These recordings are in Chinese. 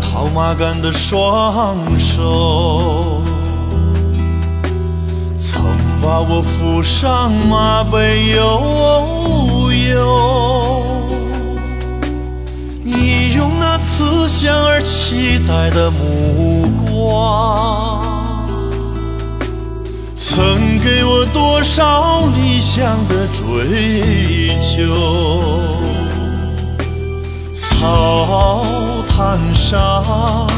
套马杆的双手，曾把我扶上马背悠悠。你用那慈祥而期待的目光。曾给我多少理想的追求？草山上，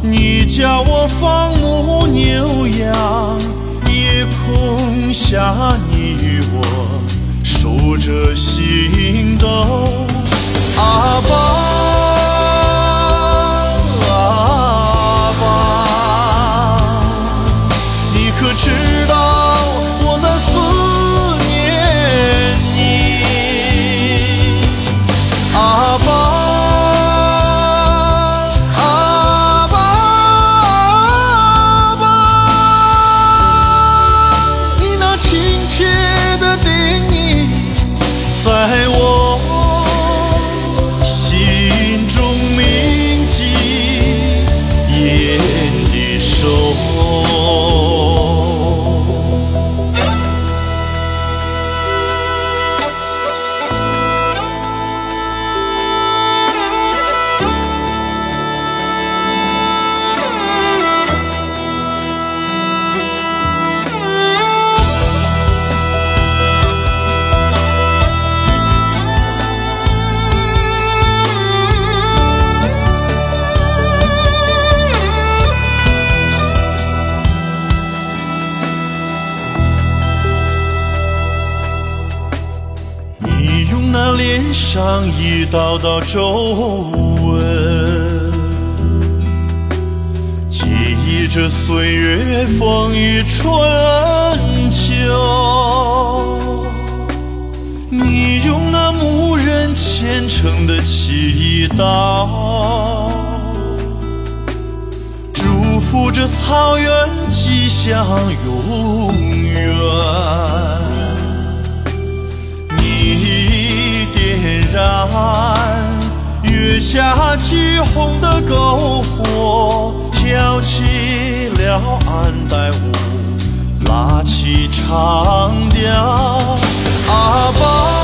你叫我放牧牛羊；夜空下，你与我数着星上一道道皱纹，记忆着岁月风雨春秋。你用那牧人虔诚的祈祷，祝福着草原吉祥永远。下橘红的篝火，跳起了安代舞，拉起长调。阿爸，